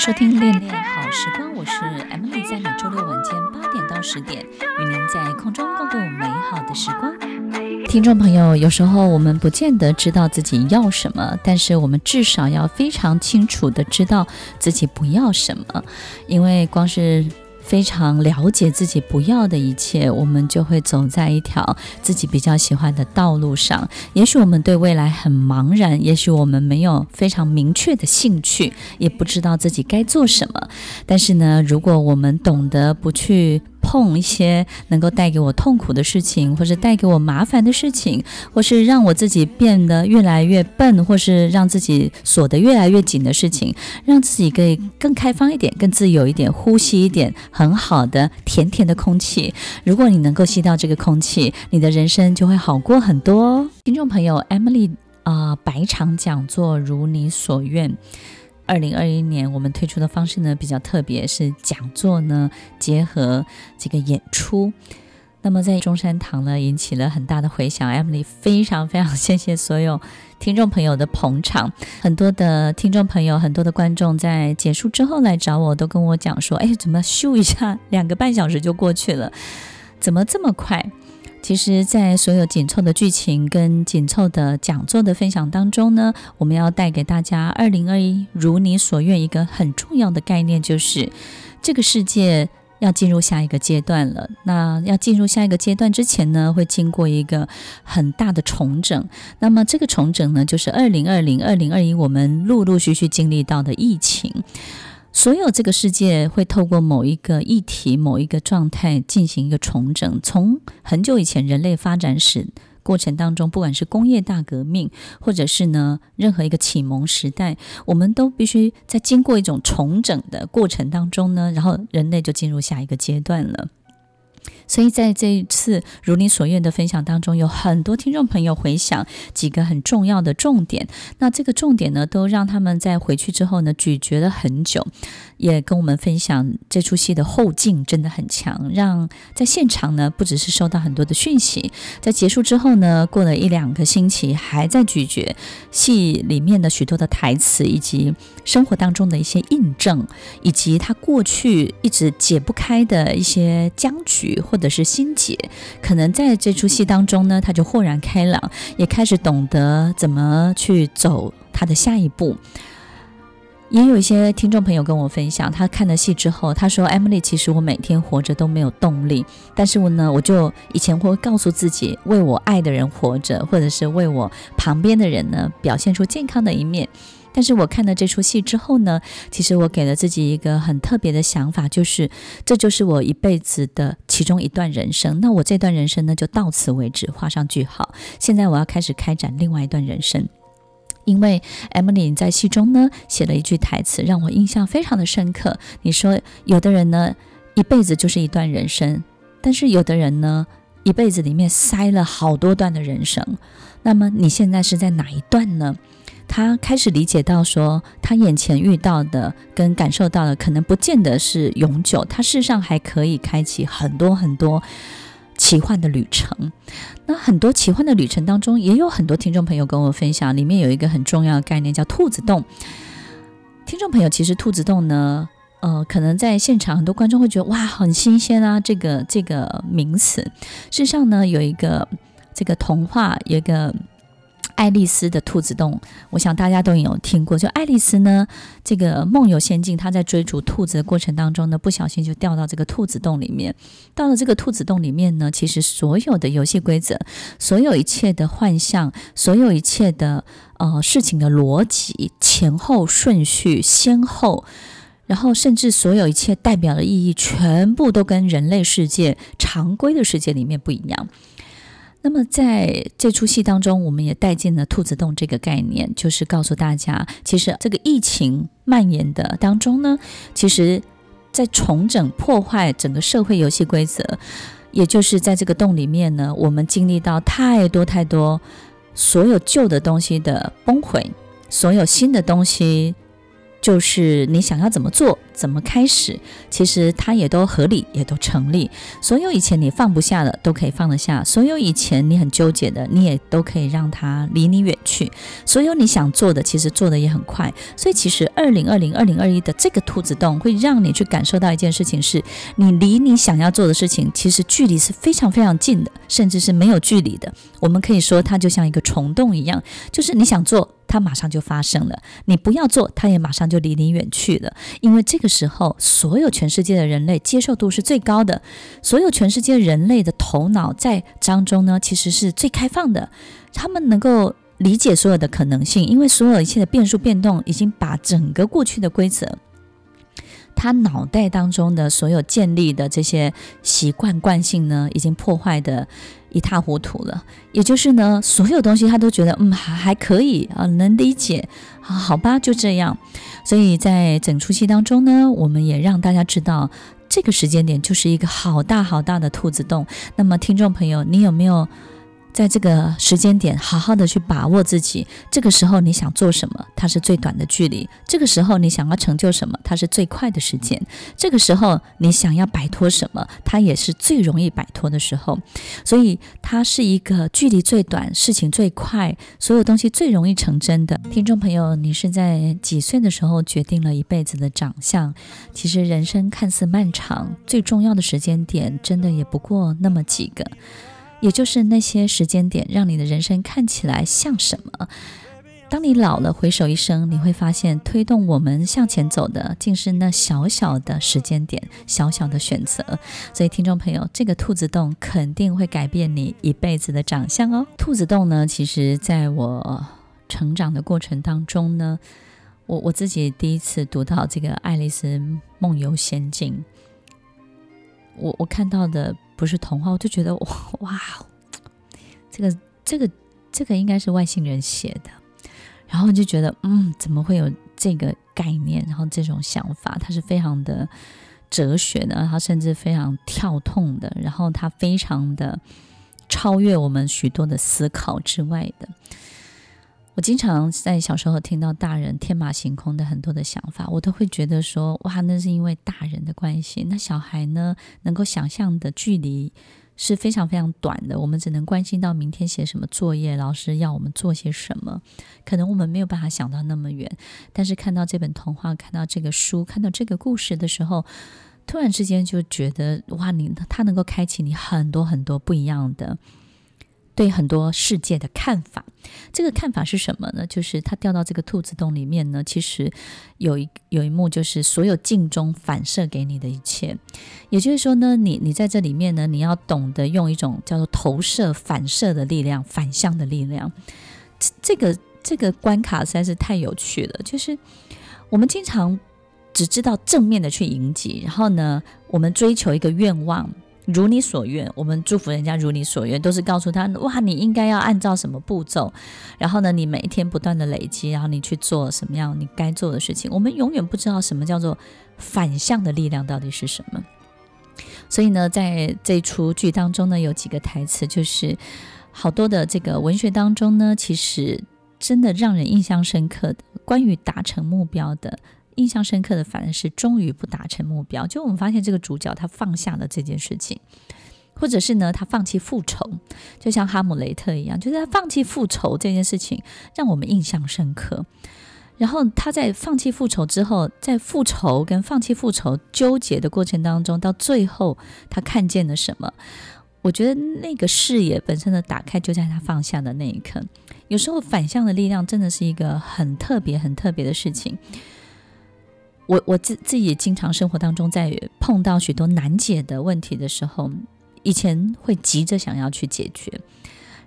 收听恋恋好时光，我是 Emily，在每周六晚间八点到十点，与您在空中共度美好的时光。听众朋友，有时候我们不见得知道自己要什么，但是我们至少要非常清楚的知道自己不要什么，因为光是。非常了解自己不要的一切，我们就会走在一条自己比较喜欢的道路上。也许我们对未来很茫然，也许我们没有非常明确的兴趣，也不知道自己该做什么。但是呢，如果我们懂得不去。碰一些能够带给我痛苦的事情，或是带给我麻烦的事情，或是让我自己变得越来越笨，或是让自己锁得越来越紧的事情，让自己可以更开放一点、更自由一点，呼吸一点很好的甜甜的空气。如果你能够吸到这个空气，你的人生就会好过很多。听众朋友，Emily 啊、呃，百场讲座如你所愿。二零二一年，我们推出的方式呢比较特别，是讲座呢结合这个演出。那么在中山堂呢引起了很大的回响。Emily 非常非常谢谢所有听众朋友的捧场，很多的听众朋友，很多的观众在结束之后来找我，都跟我讲说：“哎，怎么咻一下，两个半小时就过去了？怎么这么快？”其实，在所有紧凑的剧情跟紧凑的讲座的分享当中呢，我们要带给大家二零二一如你所愿一个很重要的概念，就是这个世界要进入下一个阶段了。那要进入下一个阶段之前呢，会经过一个很大的重整。那么这个重整呢，就是二零二零、二零二一我们陆陆续续经历到的疫情。所有这个世界会透过某一个议题、某一个状态进行一个重整。从很久以前人类发展史过程当中，不管是工业大革命，或者是呢任何一个启蒙时代，我们都必须在经过一种重整的过程当中呢，然后人类就进入下一个阶段了。所以在这一次如你所愿的分享当中，有很多听众朋友回想几个很重要的重点。那这个重点呢，都让他们在回去之后呢，咀嚼了很久，也跟我们分享这出戏的后劲真的很强，让在现场呢，不只是收到很多的讯息，在结束之后呢，过了一两个星期，还在咀嚼戏里面的许多的台词，以及生活当中的一些印证，以及他过去一直解不开的一些僵局或。者是心结，可能在这出戏当中呢，他就豁然开朗，也开始懂得怎么去走他的下一步。也有一些听众朋友跟我分享，他看了戏之后，他说：“Emily，其实我每天活着都没有动力，但是我呢，我就以前会告诉自己，为我爱的人活着，或者是为我旁边的人呢，表现出健康的一面。”但是我看了这出戏之后呢，其实我给了自己一个很特别的想法，就是这就是我一辈子的其中一段人生。那我这段人生呢，就到此为止，画上句号。现在我要开始开展另外一段人生，因为 Emily 在戏中呢写了一句台词，让我印象非常的深刻。你说，有的人呢一辈子就是一段人生，但是有的人呢一辈子里面塞了好多段的人生。那么你现在是在哪一段呢？他开始理解到，说他眼前遇到的跟感受到的，可能不见得是永久。他事实上还可以开启很多很多奇幻的旅程。那很多奇幻的旅程当中，也有很多听众朋友跟我分享，里面有一个很重要的概念叫兔子洞。听众朋友，其实兔子洞呢，呃，可能在现场很多观众会觉得哇，很新鲜啊，这个这个名词。事实上呢，有一个这个童话，有一个。爱丽丝的兔子洞，我想大家都有听过。就爱丽丝呢，这个梦游仙境，她在追逐兔子的过程当中呢，不小心就掉到这个兔子洞里面。到了这个兔子洞里面呢，其实所有的游戏规则，所有一切的幻象，所有一切的呃事情的逻辑、前后顺序、先后，然后甚至所有一切代表的意义，全部都跟人类世界常规的世界里面不一样。那么在这出戏当中，我们也带进了兔子洞这个概念，就是告诉大家，其实这个疫情蔓延的当中呢，其实，在重整破坏整个社会游戏规则，也就是在这个洞里面呢，我们经历到太多太多，所有旧的东西的崩毁，所有新的东西就是你想要怎么做，怎么开始，其实它也都合理，也都成立。所有以前你放不下的，都可以放得下；所有以前你很纠结的，你也都可以让它离你远去。所有你想做的，其实做得也很快。所以，其实二零二零、二零二一的这个兔子洞，会让你去感受到一件事情是：你离你想要做的事情，其实距离是非常非常近的，甚至是没有距离的。我们可以说，它就像一个虫洞一样，就是你想做。它马上就发生了，你不要做，它也马上就离你远去了。因为这个时候，所有全世界的人类接受度是最高的，所有全世界人类的头脑在当中呢，其实是最开放的。他们能够理解所有的可能性，因为所有一切的变数变动已经把整个过去的规则，他脑袋当中的所有建立的这些习惯惯性呢，已经破坏的。一塌糊涂了，也就是呢，所有东西他都觉得嗯还还可以啊，能理解啊，好吧，就这样。所以在整出戏当中呢，我们也让大家知道，这个时间点就是一个好大好大的兔子洞。那么，听众朋友，你有没有？在这个时间点，好好的去把握自己。这个时候你想做什么，它是最短的距离；这个时候你想要成就什么，它是最快的时间；这个时候你想要摆脱什么，它也是最容易摆脱的时候。所以它是一个距离最短、事情最快、所有东西最容易成真的。听众朋友，你是在几岁的时候决定了一辈子的长相？其实人生看似漫长，最重要的时间点，真的也不过那么几个。也就是那些时间点，让你的人生看起来像什么？当你老了，回首一生，你会发现，推动我们向前走的，竟是那小小的时间点，小小的选择。所以，听众朋友，这个兔子洞肯定会改变你一辈子的长相哦。兔子洞呢，其实在我成长的过程当中呢，我我自己第一次读到这个《爱丽丝梦游仙境》，我我看到的。不是童话，我就觉得哇，这个这个这个应该是外星人写的，然后就觉得嗯，怎么会有这个概念？然后这种想法，它是非常的哲学的，它甚至非常跳痛的，然后它非常的超越我们许多的思考之外的。我经常在小时候听到大人天马行空的很多的想法，我都会觉得说，哇，那是因为大人的关系。那小孩呢，能够想象的距离是非常非常短的。我们只能关心到明天写什么作业，老师要我们做些什么，可能我们没有办法想到那么远。但是看到这本童话，看到这个书，看到这个故事的时候，突然之间就觉得，哇，你他能够开启你很多很多不一样的。对很多世界的看法，这个看法是什么呢？就是他掉到这个兔子洞里面呢，其实有一有一幕，就是所有镜中反射给你的一切。也就是说呢，你你在这里面呢，你要懂得用一种叫做投射、反射的力量、反向的力量。这个这个关卡实在是太有趣了。就是我们经常只知道正面的去迎击，然后呢，我们追求一个愿望。如你所愿，我们祝福人家如你所愿，都是告诉他哇，你应该要按照什么步骤，然后呢，你每一天不断的累积，然后你去做什么样你该做的事情。我们永远不知道什么叫做反向的力量到底是什么。所以呢，在这出剧当中呢，有几个台词，就是好多的这个文学当中呢，其实真的让人印象深刻的，关于达成目标的。印象深刻的反而是终于不达成目标，就我们发现这个主角他放下了这件事情，或者是呢他放弃复仇，就像哈姆雷特一样，就是他放弃复仇这件事情让我们印象深刻。然后他在放弃复仇之后，在复仇跟放弃复仇纠结的过程当中，到最后他看见了什么？我觉得那个视野本身的打开就在他放下的那一刻。有时候反向的力量真的是一个很特别、很特别的事情。我我自自己也经常生活当中，在碰到许多难解的问题的时候，以前会急着想要去解决，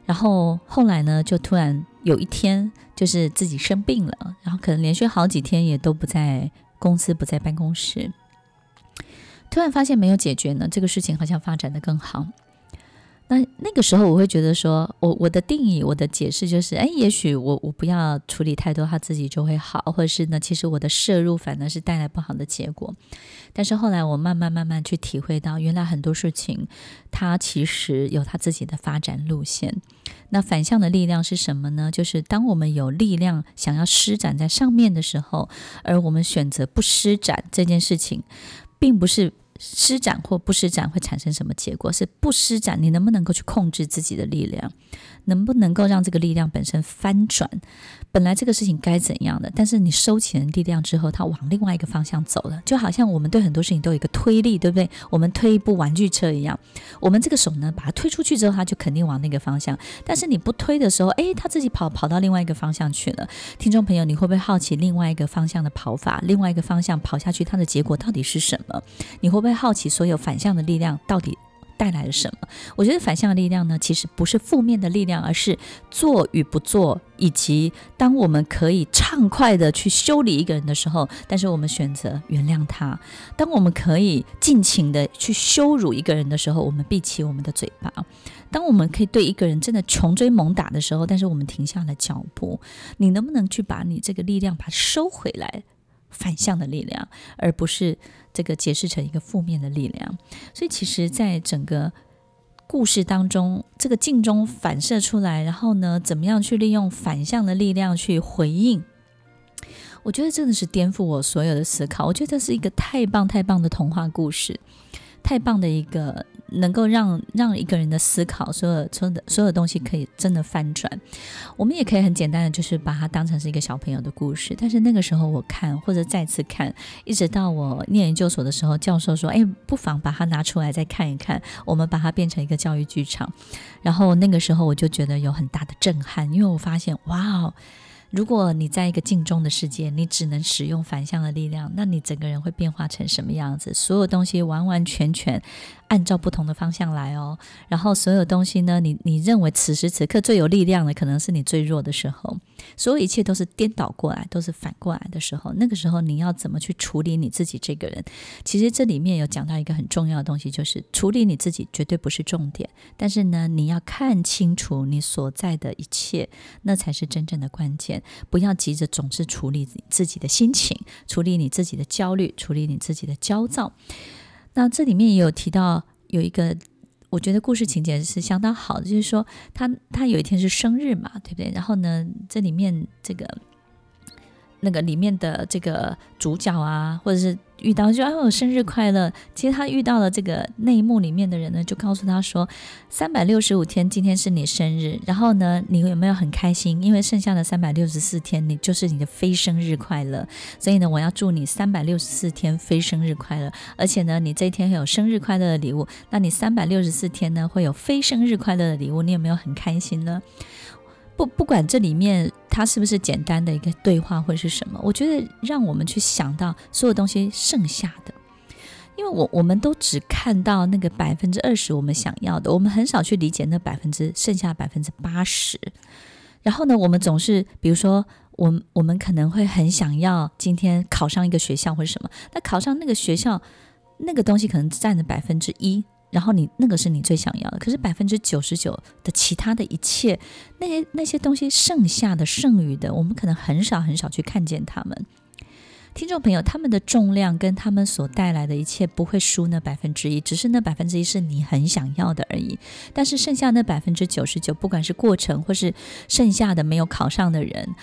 然后后来呢，就突然有一天，就是自己生病了，然后可能连续好几天也都不在公司，不在办公室，突然发现没有解决呢，这个事情好像发展的更好。那那个时候我会觉得说，我我的定义，我的解释就是，哎，也许我我不要处理太多，他自己就会好，或者是呢，其实我的摄入反而是带来不好的结果。但是后来我慢慢慢慢去体会到，原来很多事情它其实有它自己的发展路线。那反向的力量是什么呢？就是当我们有力量想要施展在上面的时候，而我们选择不施展这件事情，并不是。施展或不施展会产生什么结果？是不施展，你能不能够去控制自己的力量？能不能够让这个力量本身翻转？本来这个事情该怎样的，但是你收起了力量之后，它往另外一个方向走了，就好像我们对很多事情都有一个推力，对不对？我们推一部玩具车一样，我们这个手呢，把它推出去之后，它就肯定往那个方向。但是你不推的时候，诶，它自己跑跑到另外一个方向去了。听众朋友，你会不会好奇另外一个方向的跑法？另外一个方向跑下去，它的结果到底是什么？你会不会好奇所有反向的力量到底？带来了什么？我觉得反向的力量呢，其实不是负面的力量，而是做与不做，以及当我们可以畅快的去修理一个人的时候，但是我们选择原谅他；当我们可以尽情的去羞辱一个人的时候，我们闭起我们的嘴巴；当我们可以对一个人真的穷追猛打的时候，但是我们停下了脚步。你能不能去把你这个力量把它收回来？反向的力量，而不是这个解释成一个负面的力量。所以，其实，在整个故事当中，这个镜中反射出来，然后呢，怎么样去利用反向的力量去回应？我觉得真的是颠覆我所有的思考。我觉得这是一个太棒太棒的童话故事，太棒的一个。能够让让一个人的思考，所有所有的所有东西可以真的翻转。我们也可以很简单的，就是把它当成是一个小朋友的故事。但是那个时候我看，或者再次看，一直到我念研究所的时候，教授说：“哎，不妨把它拿出来再看一看。”我们把它变成一个教育剧场。然后那个时候我就觉得有很大的震撼，因为我发现，哇哦！如果你在一个镜中的世界，你只能使用反向的力量，那你整个人会变化成什么样子？所有东西完完全全按照不同的方向来哦。然后所有东西呢，你你认为此时此刻最有力量的，可能是你最弱的时候。所有一切都是颠倒过来，都是反过来的时候。那个时候你要怎么去处理你自己这个人？其实这里面有讲到一个很重要的东西，就是处理你自己绝对不是重点，但是呢，你要看清楚你所在的一切，那才是真正的关键。不要急着总是处理自己的心情，处理你自己的焦虑，处理你自己的焦躁。那这里面也有提到有一个，我觉得故事情节是相当好的，就是说他他有一天是生日嘛，对不对？然后呢，这里面这个那个里面的这个主角啊，或者是。遇到就哦，生日快乐！其实他遇到了这个内幕里面的人呢，就告诉他说，三百六十五天，今天是你生日。然后呢，你有没有很开心？因为剩下的三百六十四天，你就是你的非生日快乐。所以呢，我要祝你三百六十四天非生日快乐。而且呢，你这一天会有生日快乐的礼物。那你三百六十四天呢，会有非生日快乐的礼物。你有没有很开心呢？不，不管这里面它是不是简单的一个对话或者是什么，我觉得让我们去想到所有东西剩下的，因为我我们都只看到那个百分之二十我们想要的，我们很少去理解那百分之剩下百分之八十。然后呢，我们总是比如说，我我们可能会很想要今天考上一个学校或者什么，那考上那个学校那个东西可能占了百分之一。然后你那个是你最想要的，可是百分之九十九的其他的一切，那些那些东西剩下的剩余的，我们可能很少很少去看见他们。听众朋友，他们的重量跟他们所带来的一切不会输那百分之一，只是那百分之一是你很想要的而已。但是剩下那百分之九十九，不管是过程或是剩下的没有考上的人。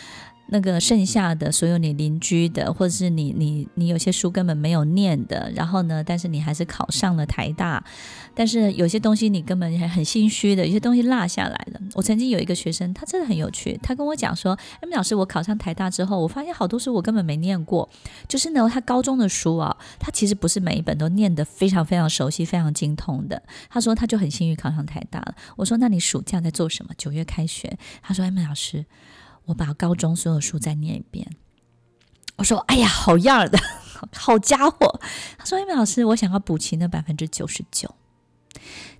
那个剩下的所有你邻居的，或者是你你你有些书根本没有念的，然后呢，但是你还是考上了台大，但是有些东西你根本还很心虚的，有些东西落下来了。我曾经有一个学生，他真的很有趣，他跟我讲说：“哎，老师，我考上台大之后，我发现好多书我根本没念过，就是呢，他高中的书啊，他其实不是每一本都念得非常非常熟悉、非常精通的。”他说他就很幸运考上台大了。我说：“那你暑假在做什么？九月开学。”他说：“哎，老师。”我把高中所有书再念一遍。我说：“哎呀，好样的，好家伙！”他说：“因为老师，我想要补齐那百分之九十九。”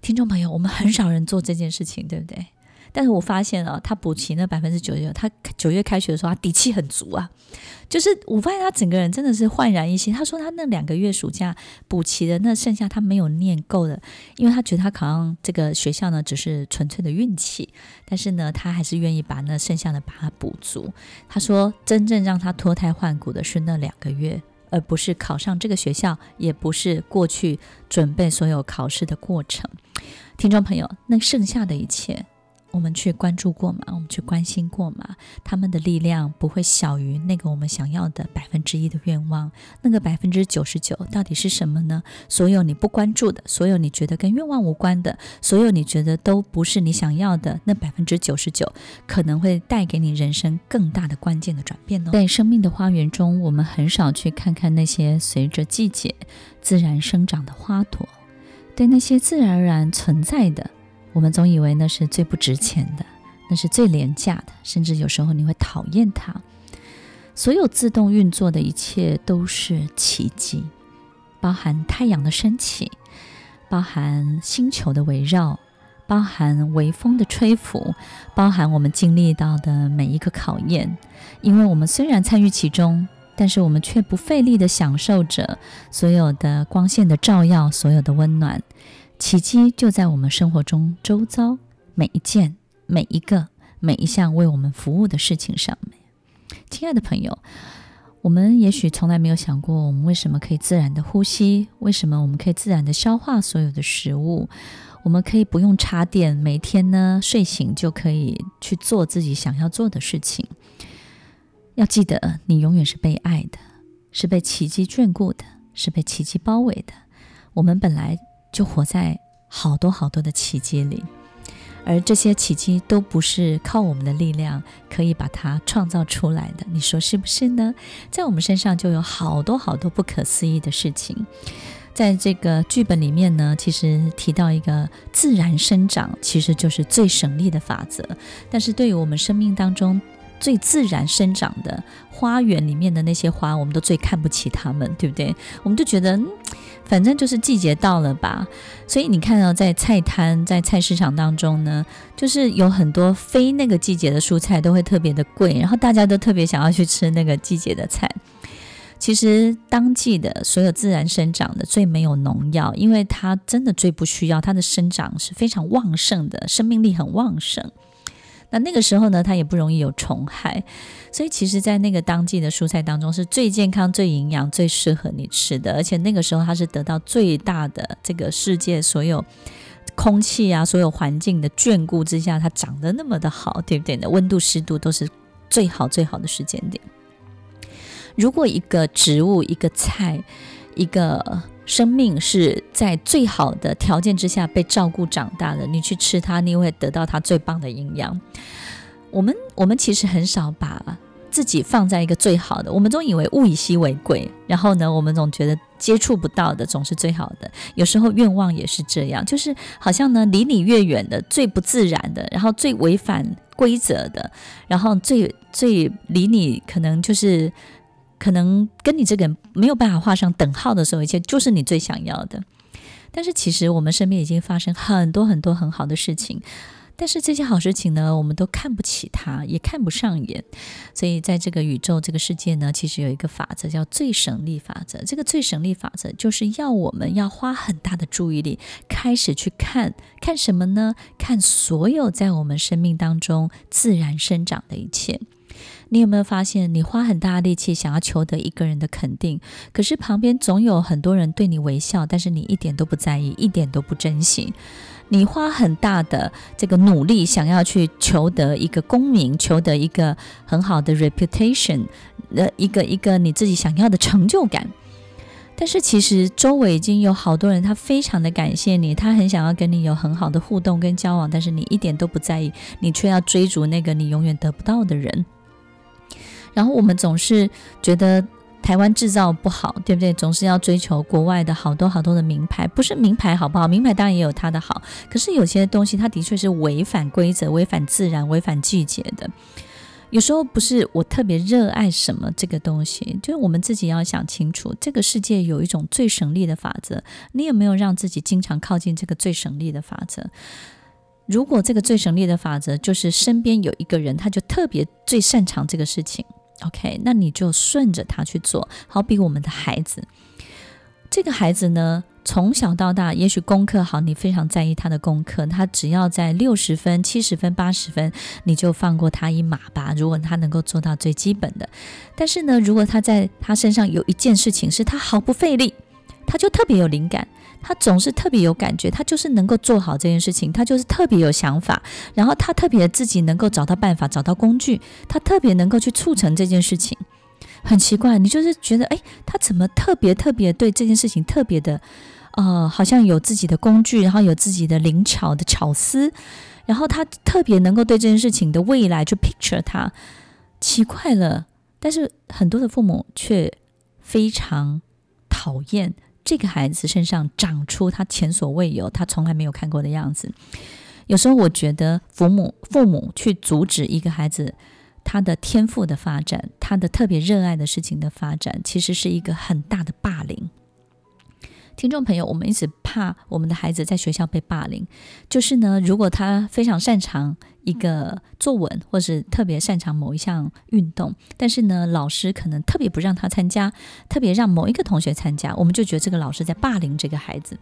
听众朋友，我们很少人做这件事情，对不对？但是我发现啊，他补齐那百分之九十九，他九月开学的时候，他底气很足啊。就是我发现他整个人真的是焕然一新。他说他那两个月暑假补齐的那剩下他没有念够的，因为他觉得他考上这个学校呢，只是纯粹的运气。但是呢，他还是愿意把那剩下的把它补足。他说，真正让他脱胎换骨的是那两个月。而不是考上这个学校，也不是过去准备所有考试的过程。听众朋友，那剩下的一切。我们去关注过吗？我们去关心过吗？他们的力量不会小于那个我们想要的百分之一的愿望。那个百分之九十九到底是什么呢？所有你不关注的，所有你觉得跟愿望无关的，所有你觉得都不是你想要的，那百分之九十九可能会带给你人生更大的关键的转变哦。在生命的花园中，我们很少去看看那些随着季节自然生长的花朵，对那些自然而然存在的。我们总以为那是最不值钱的，那是最廉价的，甚至有时候你会讨厌它。所有自动运作的一切都是奇迹，包含太阳的升起，包含星球的围绕，包含微风的吹拂，包含我们经历到的每一个考验。因为我们虽然参与其中，但是我们却不费力地享受着所有的光线的照耀，所有的温暖。奇迹就在我们生活中周遭每一件、每一个、每一项为我们服务的事情上面。亲爱的朋友，我们也许从来没有想过，我们为什么可以自然的呼吸？为什么我们可以自然的消化所有的食物？我们可以不用插电，每天呢睡醒就可以去做自己想要做的事情。要记得，你永远是被爱的，是被奇迹眷顾的，是被奇迹包围的。我们本来。就活在好多好多的奇迹里，而这些奇迹都不是靠我们的力量可以把它创造出来的，你说是不是呢？在我们身上就有好多好多不可思议的事情。在这个剧本里面呢，其实提到一个自然生长，其实就是最省力的法则。但是对于我们生命当中最自然生长的花园里面的那些花，我们都最看不起它们，对不对？我们就觉得。反正就是季节到了吧，所以你看到在菜摊、在菜市场当中呢，就是有很多非那个季节的蔬菜都会特别的贵，然后大家都特别想要去吃那个季节的菜。其实当季的所有自然生长的最没有农药，因为它真的最不需要，它的生长是非常旺盛的，生命力很旺盛。那那个时候呢，它也不容易有虫害，所以其实，在那个当季的蔬菜当中，是最健康、最营养、最适合你吃的。而且那个时候，它是得到最大的这个世界所有空气啊、所有环境的眷顾之下，它长得那么的好，对不对？的温度、湿度都是最好、最好的时间点。如果一个植物、一个菜、一个生命是在最好的条件之下被照顾长大的，你去吃它，你会得到它最棒的营养。我们我们其实很少把自己放在一个最好的，我们总以为物以稀为贵，然后呢，我们总觉得接触不到的总是最好的。有时候愿望也是这样，就是好像呢，离你越远的、最不自然的，然后最违反规则的，然后最最离你可能就是。可能跟你这个人没有办法画上等号的时候，一切就是你最想要的。但是其实我们身边已经发生很多很多很好的事情，但是这些好事情呢，我们都看不起它，也看不上眼。所以在这个宇宙、这个世界呢，其实有一个法则叫最省力法则。这个最省力法则就是要我们要花很大的注意力，开始去看看什么呢？看所有在我们生命当中自然生长的一切。你有没有发现，你花很大力气想要求得一个人的肯定，可是旁边总有很多人对你微笑，但是你一点都不在意，一点都不珍惜。你花很大的这个努力想要去求得一个功名，求得一个很好的 reputation，呃，一个一个你自己想要的成就感。但是其实周围已经有好多人，他非常的感谢你，他很想要跟你有很好的互动跟交往，但是你一点都不在意，你却要追逐那个你永远得不到的人。然后我们总是觉得台湾制造不好，对不对？总是要追求国外的好多好多的名牌，不是名牌好不好？名牌当然也有它的好，可是有些东西它的确是违反规则、违反自然、违反季节的。有时候不是我特别热爱什么这个东西，就是我们自己要想清楚，这个世界有一种最省力的法则，你有没有让自己经常靠近这个最省力的法则？如果这个最省力的法则就是身边有一个人，他就特别最擅长这个事情，OK，那你就顺着他去做。好比我们的孩子，这个孩子呢，从小到大，也许功课好，你非常在意他的功课，他只要在六十分、七十分、八十分，你就放过他一马吧。如果他能够做到最基本的，但是呢，如果他在他身上有一件事情是他毫不费力，他就特别有灵感。他总是特别有感觉，他就是能够做好这件事情，他就是特别有想法，然后他特别自己能够找到办法，找到工具，他特别能够去促成这件事情。很奇怪，你就是觉得，哎，他怎么特别特别对这件事情特别的，呃，好像有自己的工具，然后有自己的灵巧的巧思，然后他特别能够对这件事情的未来去 picture 他，奇怪了。但是很多的父母却非常讨厌。这个孩子身上长出他前所未有、他从来没有看过的样子。有时候我觉得父母父母去阻止一个孩子他的天赋的发展，他的特别热爱的事情的发展，其实是一个很大的霸凌。听众朋友，我们一直怕我们的孩子在学校被霸凌，就是呢，如果他非常擅长一个作文，或是特别擅长某一项运动，但是呢，老师可能特别不让他参加，特别让某一个同学参加，我们就觉得这个老师在霸凌这个孩子。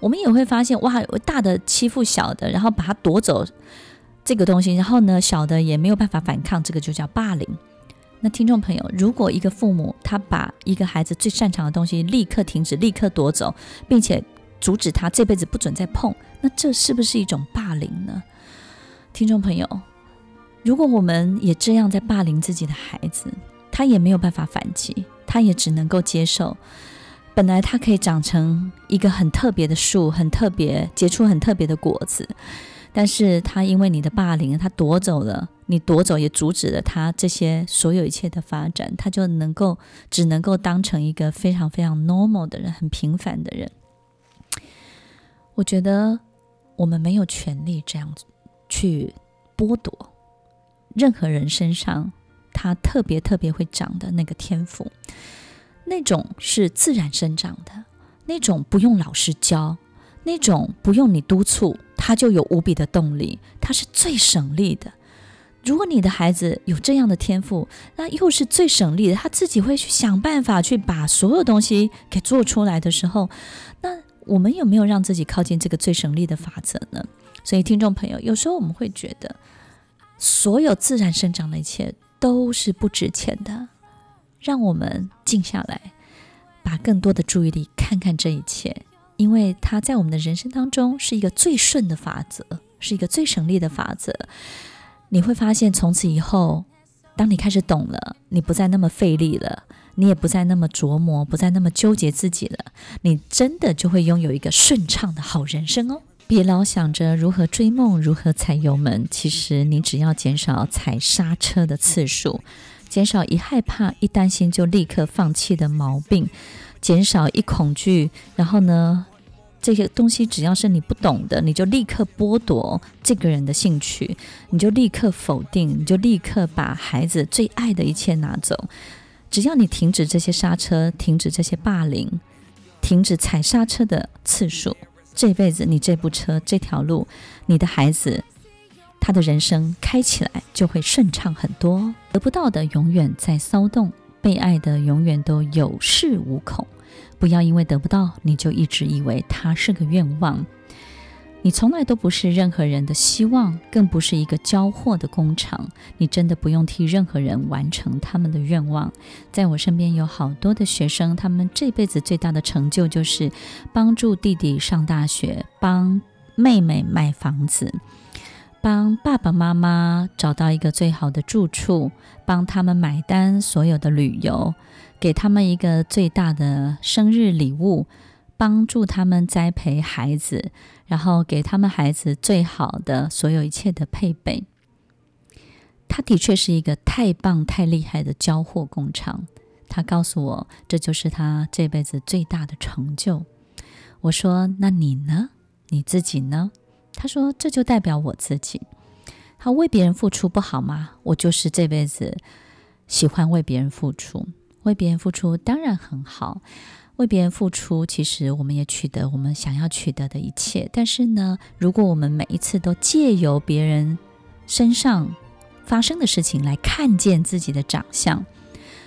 我们也会发现，哇，大的欺负小的，然后把他夺走这个东西，然后呢，小的也没有办法反抗，这个就叫霸凌。那听众朋友，如果一个父母他把一个孩子最擅长的东西立刻停止、立刻夺走，并且阻止他这辈子不准再碰，那这是不是一种霸凌呢？听众朋友，如果我们也这样在霸凌自己的孩子，他也没有办法反击，他也只能够接受。本来他可以长成一个很特别的树，很特别，结出很特别的果子。但是他因为你的霸凌，他夺走了，你夺走也阻止了他这些所有一切的发展，他就能够只能够当成一个非常非常 normal 的人，很平凡的人。我觉得我们没有权利这样子去剥夺任何人身上他特别特别会长的那个天赋，那种是自然生长的，那种不用老师教，那种不用你督促。他就有无比的动力，他是最省力的。如果你的孩子有这样的天赋，那又是最省力的，他自己会去想办法去把所有东西给做出来的时候，那我们有没有让自己靠近这个最省力的法则呢？所以，听众朋友，有时候我们会觉得，所有自然生长的一切都是不值钱的。让我们静下来，把更多的注意力看看这一切。因为它在我们的人生当中是一个最顺的法则，是一个最省力的法则。你会发现，从此以后，当你开始懂了，你不再那么费力了，你也不再那么琢磨，不再那么纠结自己了，你真的就会拥有一个顺畅的好人生哦。别老想着如何追梦，如何踩油门，其实你只要减少踩刹车的次数，减少一害怕、一担心就立刻放弃的毛病。减少一恐惧，然后呢，这些东西只要是你不懂的，你就立刻剥夺这个人的兴趣，你就立刻否定，你就立刻把孩子最爱的一切拿走。只要你停止这些刹车，停止这些霸凌，停止踩刹车的次数，这辈子你这部车这条路，你的孩子他的人生开起来就会顺畅很多。得不到的永远在骚动，被爱的永远都有恃无恐。不要因为得不到，你就一直以为它是个愿望。你从来都不是任何人的希望，更不是一个交货的工厂。你真的不用替任何人完成他们的愿望。在我身边有好多的学生，他们这辈子最大的成就就是帮助弟弟上大学，帮妹妹买房子，帮爸爸妈妈找到一个最好的住处，帮他们买单所有的旅游。给他们一个最大的生日礼物，帮助他们栽培孩子，然后给他们孩子最好的所有一切的配备。他的确是一个太棒、太厉害的交货工厂。他告诉我，这就是他这辈子最大的成就。我说：“那你呢？你自己呢？”他说：“这就代表我自己。他为别人付出不好吗？我就是这辈子喜欢为别人付出。”为别人付出当然很好，为别人付出，其实我们也取得我们想要取得的一切。但是呢，如果我们每一次都借由别人身上发生的事情来看见自己的长相，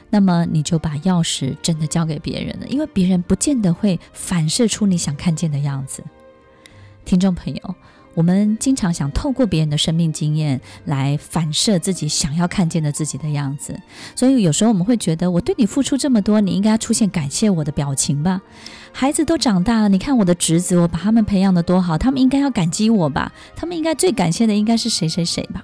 那么你就把钥匙真的交给别人了，因为别人不见得会反射出你想看见的样子。听众朋友。我们经常想透过别人的生命经验来反射自己想要看见的自己的样子，所以有时候我们会觉得，我对你付出这么多，你应该要出现感谢我的表情吧？孩子都长大了，你看我的侄子，我把他们培养得多好，他们应该要感激我吧？他们应该最感谢的应该是谁谁谁吧？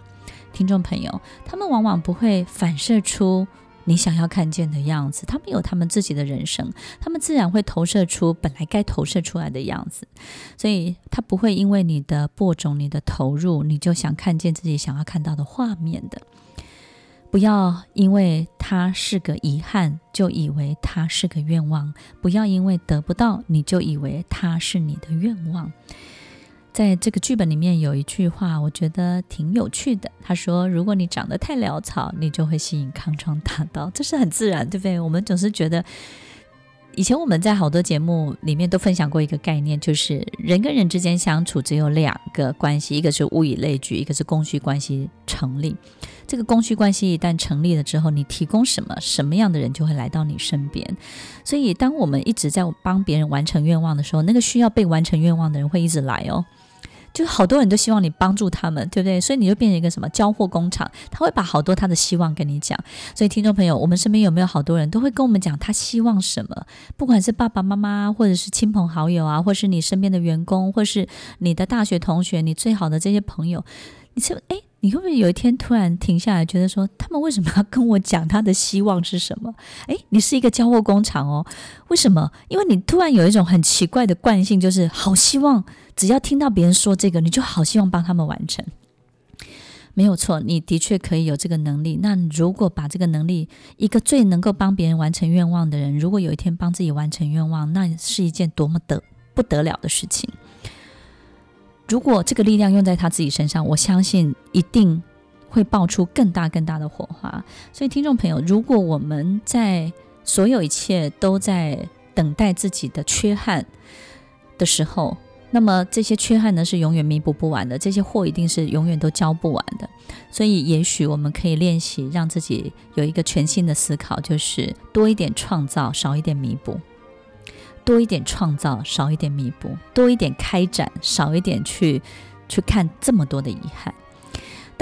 听众朋友，他们往往不会反射出。你想要看见的样子，他们有他们自己的人生，他们自然会投射出本来该投射出来的样子，所以他不会因为你的播种、你的投入，你就想看见自己想要看到的画面的。不要因为他是个遗憾，就以为他是个愿望；不要因为得不到，你就以为他是你的愿望。在这个剧本里面有一句话，我觉得挺有趣的。他说：“如果你长得太潦草，你就会吸引康庄大道。”这是很自然，对不对？我们总是觉得，以前我们在好多节目里面都分享过一个概念，就是人跟人之间相处只有两个关系，一个是物以类聚，一个是供需关系成立。这个供需关系一旦成立了之后，你提供什么，什么样的人就会来到你身边。所以，当我们一直在帮别人完成愿望的时候，那个需要被完成愿望的人会一直来哦。就好多人都希望你帮助他们，对不对？所以你就变成一个什么交货工厂，他会把好多他的希望跟你讲。所以听众朋友，我们身边有没有好多人都会跟我们讲他希望什么？不管是爸爸妈妈，或者是亲朋好友啊，或是你身边的员工，或是你的大学同学，你最好的这些朋友，你说，哎。你会不会有一天突然停下来，觉得说他们为什么要跟我讲他的希望是什么？诶，你是一个交货工厂哦，为什么？因为你突然有一种很奇怪的惯性，就是好希望只要听到别人说这个，你就好希望帮他们完成。没有错，你的确可以有这个能力。那如果把这个能力，一个最能够帮别人完成愿望的人，如果有一天帮自己完成愿望，那是一件多么得不得了的事情。如果这个力量用在他自己身上，我相信一定会爆出更大更大的火花。所以，听众朋友，如果我们在所有一切都在等待自己的缺憾的时候，那么这些缺憾呢，是永远弥补不完的，这些货一定是永远都交不完的。所以，也许我们可以练习让自己有一个全新的思考，就是多一点创造，少一点弥补。多一点创造，少一点弥补；多一点开展，少一点去去看这么多的遗憾。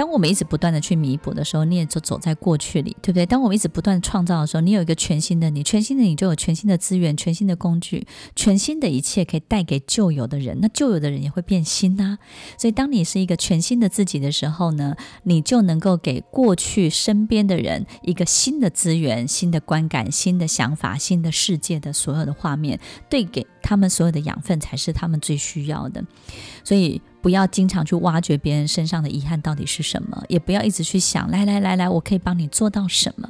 当我们一直不断的去弥补的时候，你也就走在过去里，对不对？当我们一直不断创造的时候，你有一个全新的你，全新的你就有全新的资源、全新的工具、全新的一切可以带给旧有的人，那旧有的人也会变新呐、啊。所以，当你是一个全新的自己的时候呢，你就能够给过去身边的人一个新的资源、新的观感、新的想法、新的世界的所有的画面，对给他们所有的养分才是他们最需要的。所以。不要经常去挖掘别人身上的遗憾到底是什么，也不要一直去想，来来来来，我可以帮你做到什么？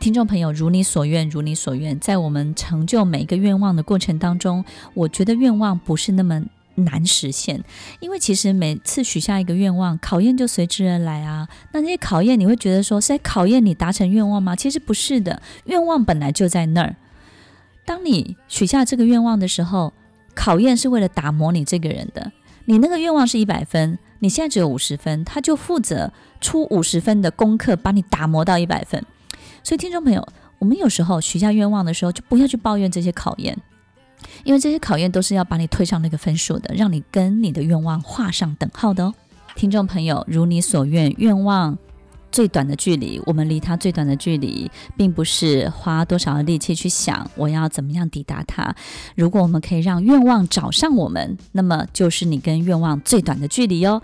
听众朋友，如你所愿，如你所愿。在我们成就每一个愿望的过程当中，我觉得愿望不是那么难实现，因为其实每次许下一个愿望，考验就随之而来啊。那那些考验，你会觉得说是在考验你达成愿望吗？其实不是的，愿望本来就在那儿。当你许下这个愿望的时候，考验是为了打磨你这个人的。你那个愿望是一百分，你现在只有五十分，他就负责出五十分的功课，把你打磨到一百分。所以，听众朋友，我们有时候许下愿望的时候，就不要去抱怨这些考验，因为这些考验都是要把你推上那个分数的，让你跟你的愿望画上等号的哦。听众朋友，如你所愿，愿望。最短的距离，我们离它最短的距离，并不是花多少的力气去想我要怎么样抵达它。如果我们可以让愿望找上我们，那么就是你跟愿望最短的距离哦。